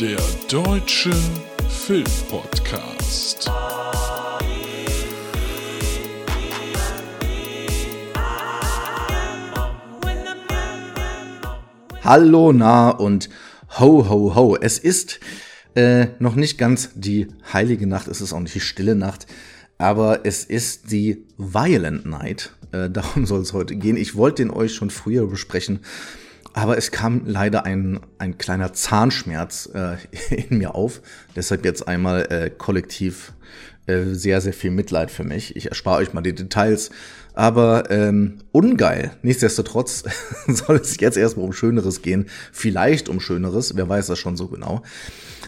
Der Deutsche Filmpodcast. Hallo, na und ho, ho, ho. Es ist äh, noch nicht ganz die heilige Nacht, es ist auch nicht die stille Nacht, aber es ist die Violent Night. Äh, darum soll es heute gehen. Ich wollte den euch schon früher besprechen, aber es kam leider ein, ein kleiner Zahnschmerz äh, in mir auf. Deshalb jetzt einmal äh, kollektiv äh, sehr, sehr viel Mitleid für mich. Ich erspare euch mal die Details. Aber ähm, ungeil. Nichtsdestotrotz soll es jetzt erstmal um Schöneres gehen. Vielleicht um Schöneres, wer weiß das schon so genau.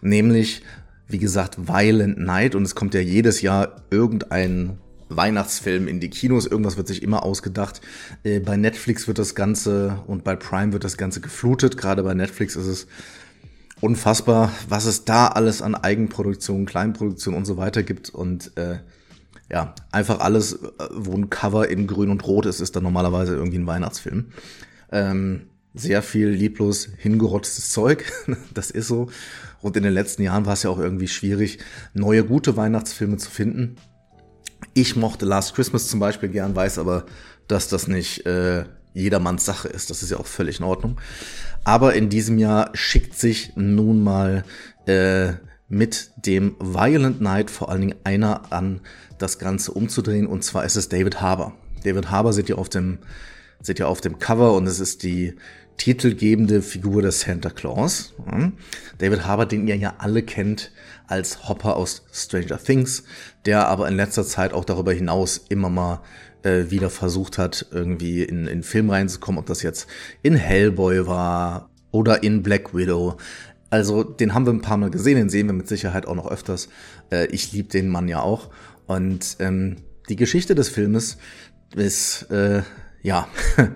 Nämlich, wie gesagt, Violent Night. Und es kommt ja jedes Jahr irgendein Weihnachtsfilm in die Kinos. Irgendwas wird sich immer ausgedacht. Äh, bei Netflix wird das Ganze und bei Prime wird das Ganze geflutet. Gerade bei Netflix ist es unfassbar, was es da alles an Eigenproduktion, Kleinproduktion und so weiter gibt. Und äh, ja, einfach alles, äh, wo ein Cover in Grün und Rot ist, ist dann normalerweise irgendwie ein Weihnachtsfilm. Ähm, sehr viel lieblos hingerotztes Zeug, das ist so. Und in den letzten Jahren war es ja auch irgendwie schwierig, neue gute Weihnachtsfilme zu finden. Ich mochte Last Christmas zum Beispiel gern, weiß aber, dass das nicht äh, jedermanns Sache ist. Das ist ja auch völlig in Ordnung. Aber in diesem Jahr schickt sich nun mal äh, mit dem Violent Night vor allen Dingen einer an, das Ganze umzudrehen. Und zwar ist es David Harbour. David Harbour seht ihr auf dem, seht ihr auf dem Cover und es ist die titelgebende Figur des Santa Claus. David Harbour, den ihr ja alle kennt als Hopper aus Stranger Things, der aber in letzter Zeit auch darüber hinaus immer mal äh, wieder versucht hat, irgendwie in, in Film reinzukommen, ob das jetzt in Hellboy war oder in Black Widow. Also den haben wir ein paar Mal gesehen, den sehen wir mit Sicherheit auch noch öfters. Äh, ich liebe den Mann ja auch. Und ähm, die Geschichte des Filmes ist, äh, ja,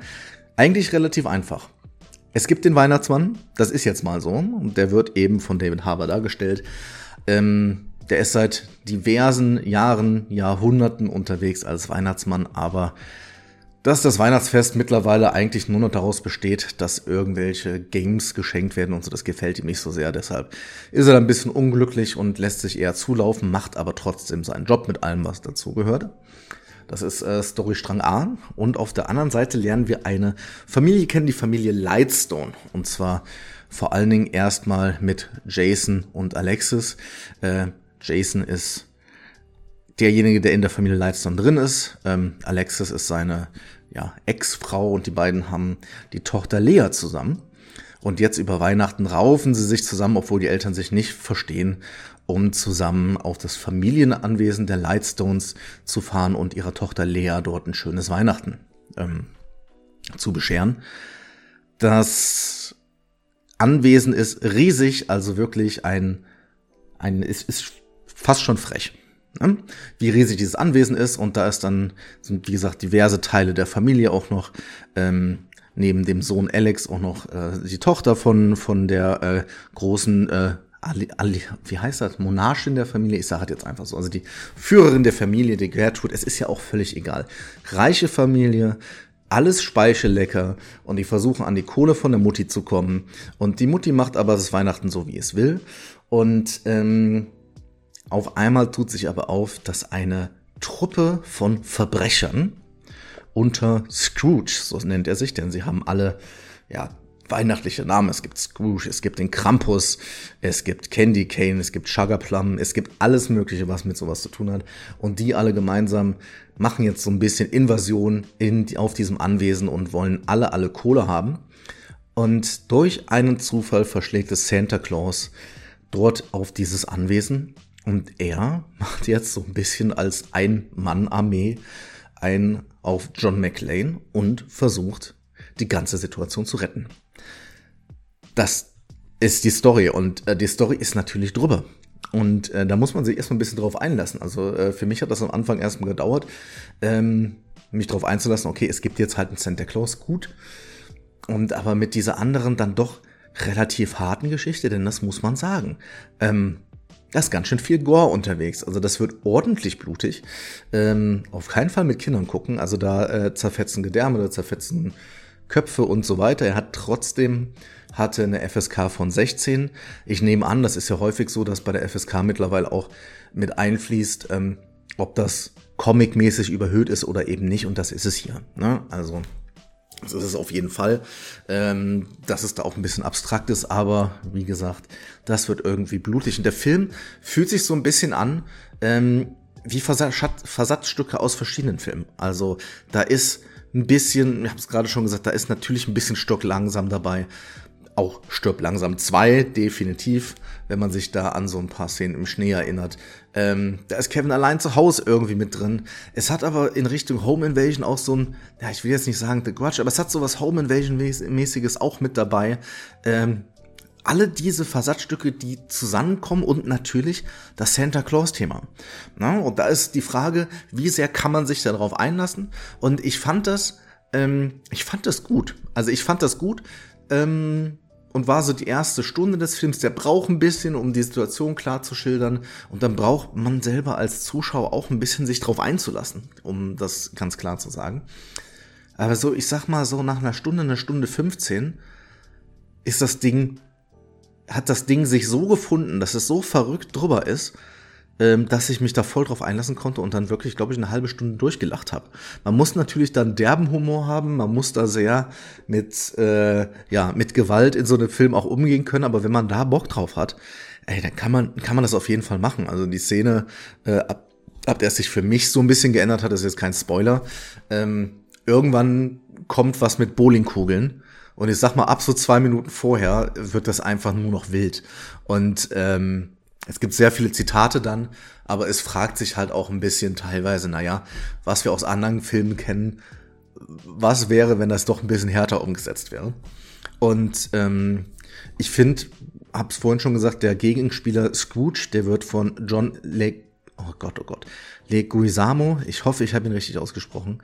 eigentlich relativ einfach. Es gibt den Weihnachtsmann, das ist jetzt mal so, und der wird eben von David Harbour dargestellt. Ähm, der ist seit diversen Jahren, Jahrhunderten unterwegs als Weihnachtsmann, aber dass das Weihnachtsfest mittlerweile eigentlich nur noch daraus besteht, dass irgendwelche Games geschenkt werden und so, das gefällt ihm nicht so sehr. Deshalb ist er ein bisschen unglücklich und lässt sich eher zulaufen, macht aber trotzdem seinen Job mit allem, was dazugehört. Das ist äh, Storystrang A. Und auf der anderen Seite lernen wir eine Familie kennen, die Familie Lightstone. Und zwar vor allen Dingen erstmal mit Jason und Alexis. Äh, Jason ist derjenige, der in der Familie Lightstone drin ist. Ähm, Alexis ist seine ja, Ex-Frau und die beiden haben die Tochter Lea zusammen. Und jetzt über Weihnachten raufen sie sich zusammen, obwohl die Eltern sich nicht verstehen, um zusammen auf das Familienanwesen der Lightstones zu fahren und ihrer Tochter Lea dort ein schönes Weihnachten ähm, zu bescheren. Das Anwesen ist riesig, also wirklich ein, ein ist, ist fast schon frech. Ne? Wie riesig dieses Anwesen ist und da ist dann, sind wie gesagt diverse Teile der Familie auch noch. Ähm, neben dem Sohn Alex auch noch äh, die Tochter von, von der äh, großen äh, Ali, Ali, wie heißt das? Monarchin der Familie? Ich sage jetzt einfach so. Also die Führerin der Familie, die Gertrud, es ist ja auch völlig egal. Reiche Familie, alles speichelecker und die versuchen an die Kohle von der Mutti zu kommen. Und die Mutti macht aber das Weihnachten so, wie es will. Und ähm, auf einmal tut sich aber auf, dass eine Truppe von Verbrechern unter Scrooge, so nennt er sich, denn sie haben alle ja, weihnachtliche Namen. Es gibt Scrooge, es gibt den Krampus, es gibt Candy Cane, es gibt Sugar Plum, es gibt alles Mögliche, was mit sowas zu tun hat. Und die alle gemeinsam machen jetzt so ein bisschen Invasion in, auf diesem Anwesen und wollen alle, alle Kohle haben. Und durch einen Zufall verschlägt es Santa Claus dort auf dieses Anwesen. Und er macht jetzt so ein bisschen als Ein-Mann-Armee ein auf John McLean und versucht, die ganze Situation zu retten. Das ist die Story und äh, die Story ist natürlich drüber. Und äh, da muss man sich erstmal ein bisschen drauf einlassen. Also äh, für mich hat das am Anfang erstmal gedauert, ähm, mich drauf einzulassen, okay, es gibt jetzt halt einen Santa Claus, gut. Und aber mit dieser anderen dann doch relativ harten Geschichte, denn das muss man sagen. Ähm, da ist ganz schön viel Gore unterwegs. Also das wird ordentlich blutig. Ähm, auf keinen Fall mit Kindern gucken. Also da äh, zerfetzen Gedärme, da zerfetzen Köpfe und so weiter. Er hat trotzdem hatte eine FSK von 16. Ich nehme an, das ist ja häufig so, dass bei der FSK mittlerweile auch mit einfließt, ähm, ob das comicmäßig überhöht ist oder eben nicht. Und das ist es hier. Ne? Also das ist es auf jeden Fall. Ähm, dass es da auch ein bisschen abstrakt ist, aber wie gesagt, das wird irgendwie blutig. Und der Film fühlt sich so ein bisschen an ähm, wie Versatzstücke aus verschiedenen Filmen. Also da ist ein bisschen, ich habe es gerade schon gesagt, da ist natürlich ein bisschen Stock langsam dabei auch Stirb langsam 2, definitiv, wenn man sich da an so ein paar Szenen im Schnee erinnert. Ähm, da ist Kevin allein zu Hause irgendwie mit drin. Es hat aber in Richtung Home Invasion auch so ein, ja, ich will jetzt nicht sagen The Grudge, aber es hat so was Home Invasion-mäßiges auch mit dabei. Ähm, alle diese Versatzstücke, die zusammenkommen und natürlich das Santa Claus-Thema. Und da ist die Frage, wie sehr kann man sich darauf einlassen? Und ich fand das, ähm, ich fand das gut. Also ich fand das gut. Ähm, und war so die erste Stunde des Films. Der braucht ein bisschen, um die Situation klar zu schildern. Und dann braucht man selber als Zuschauer auch ein bisschen sich drauf einzulassen, um das ganz klar zu sagen. Aber so, ich sag mal so nach einer Stunde, einer Stunde 15 ist das Ding, hat das Ding sich so gefunden, dass es so verrückt drüber ist, ähm, dass ich mich da voll drauf einlassen konnte und dann wirklich, glaube ich, eine halbe Stunde durchgelacht habe. Man muss natürlich dann derben Humor haben, man muss da sehr mit, äh, ja, mit Gewalt in so einem Film auch umgehen können, aber wenn man da Bock drauf hat, ey, dann kann man, kann man das auf jeden Fall machen. Also die Szene, äh, ab, ab der es sich für mich so ein bisschen geändert hat, ist jetzt kein Spoiler. Ähm, irgendwann kommt was mit Bowlingkugeln. Und ich sag mal, ab so zwei Minuten vorher wird das einfach nur noch wild. Und ähm, es gibt sehr viele Zitate dann, aber es fragt sich halt auch ein bisschen teilweise, naja, was wir aus anderen Filmen kennen, was wäre, wenn das doch ein bisschen härter umgesetzt wäre. Und ähm, ich finde, hab's vorhin schon gesagt, der Gegenspieler Scrooge, der wird von John Le oh Gott, oh Gott, Leguizamo, ich hoffe, ich habe ihn richtig ausgesprochen,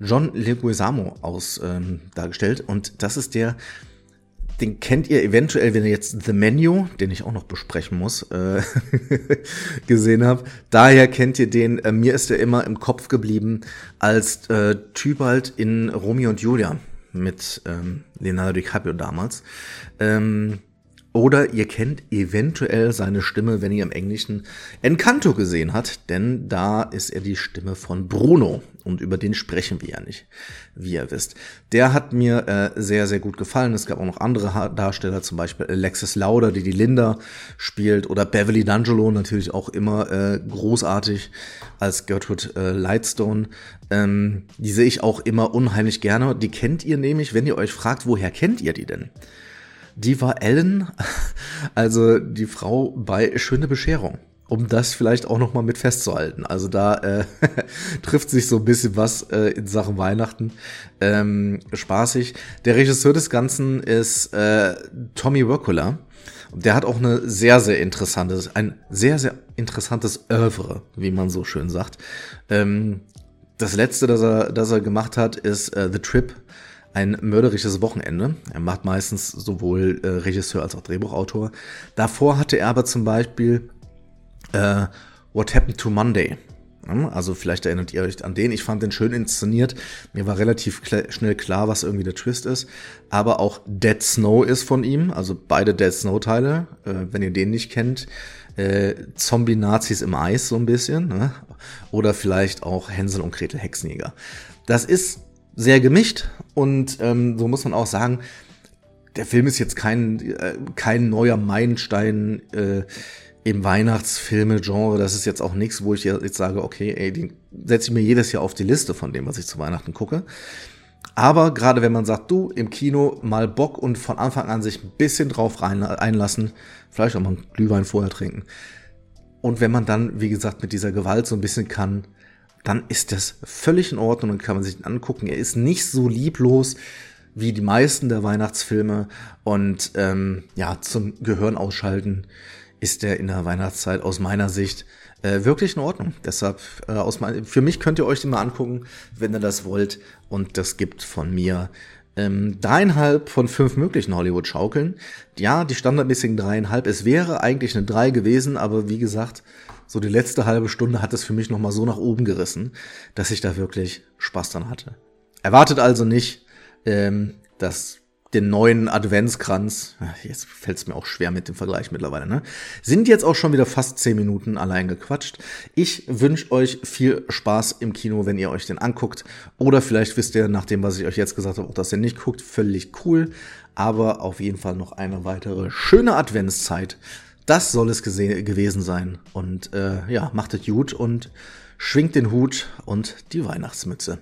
John Leguizamo aus ähm, dargestellt. Und das ist der, den kennt ihr eventuell, wenn ihr jetzt The Menu, den ich auch noch besprechen muss, äh, gesehen habt. Daher kennt ihr den. Äh, mir ist er immer im Kopf geblieben als äh, Tybalt in Romeo und Julia mit ähm, Leonardo DiCaprio damals. Ähm, oder ihr kennt eventuell seine Stimme, wenn ihr im Englischen Encanto gesehen habt, denn da ist er die Stimme von Bruno und über den sprechen wir ja nicht, wie ihr wisst. Der hat mir äh, sehr, sehr gut gefallen. Es gab auch noch andere Darsteller, zum Beispiel Alexis Lauder, die die Linda spielt, oder Beverly D'Angelo, natürlich auch immer äh, großartig als Gertrude äh, Lightstone. Ähm, die sehe ich auch immer unheimlich gerne. Die kennt ihr nämlich, wenn ihr euch fragt, woher kennt ihr die denn? Die war Ellen, also die Frau bei Schöne Bescherung. Um das vielleicht auch noch mal mit festzuhalten. Also da äh, trifft sich so ein bisschen was äh, in Sachen Weihnachten. Ähm, spaßig. Der Regisseur des Ganzen ist äh, Tommy Workula. Der hat auch eine sehr, sehr interessantes, ein sehr, sehr interessantes Oeuvre, wie man so schön sagt. Ähm, das letzte, das er, das er gemacht hat, ist äh, The Trip ein mörderisches Wochenende. Er macht meistens sowohl äh, Regisseur als auch Drehbuchautor. Davor hatte er aber zum Beispiel äh, What Happened to Monday. Also vielleicht erinnert ihr euch an den. Ich fand den schön inszeniert. Mir war relativ kl schnell klar, was irgendwie der Twist ist. Aber auch Dead Snow ist von ihm. Also beide Dead Snow Teile. Äh, wenn ihr den nicht kennt. Äh, Zombie-Nazis im Eis so ein bisschen. Ne? Oder vielleicht auch Hänsel und Gretel Hexenjäger. Das ist sehr gemischt und ähm, so muss man auch sagen, der Film ist jetzt kein, äh, kein neuer Meilenstein äh, im Weihnachtsfilme-Genre. Das ist jetzt auch nichts, wo ich jetzt sage, okay, ey, den setze ich mir jedes Jahr auf die Liste von dem, was ich zu Weihnachten gucke. Aber gerade wenn man sagt, du im Kino mal Bock und von Anfang an sich ein bisschen drauf rein, einlassen, vielleicht auch mal einen Glühwein vorher trinken. Und wenn man dann, wie gesagt, mit dieser Gewalt so ein bisschen kann, dann ist das völlig in Ordnung und kann man sich angucken. Er ist nicht so lieblos wie die meisten der Weihnachtsfilme und ähm, ja, zum Gehirn ausschalten ist er in der Weihnachtszeit aus meiner Sicht äh, wirklich in Ordnung. Deshalb äh, aus mein, für mich könnt ihr euch den mal angucken, wenn ihr das wollt. Und das gibt von mir ähm, dreieinhalb von fünf möglichen Hollywood-Schaukeln. Ja, die standardmäßigen dreieinhalb. Es wäre eigentlich eine drei gewesen, aber wie gesagt, so die letzte halbe Stunde hat es für mich nochmal so nach oben gerissen, dass ich da wirklich Spaß dran hatte. Erwartet also nicht ähm, das den neuen Adventskranz, jetzt fällt es mir auch schwer mit dem Vergleich mittlerweile, ne? Sind jetzt auch schon wieder fast zehn Minuten allein gequatscht. Ich wünsche euch viel Spaß im Kino, wenn ihr euch den anguckt. Oder vielleicht wisst ihr, nach dem, was ich euch jetzt gesagt habe, auch dass ihr nicht guckt. Völlig cool. Aber auf jeden Fall noch eine weitere schöne Adventszeit. Das soll es gewesen sein. Und äh, ja, macht es gut und schwingt den Hut und die Weihnachtsmütze.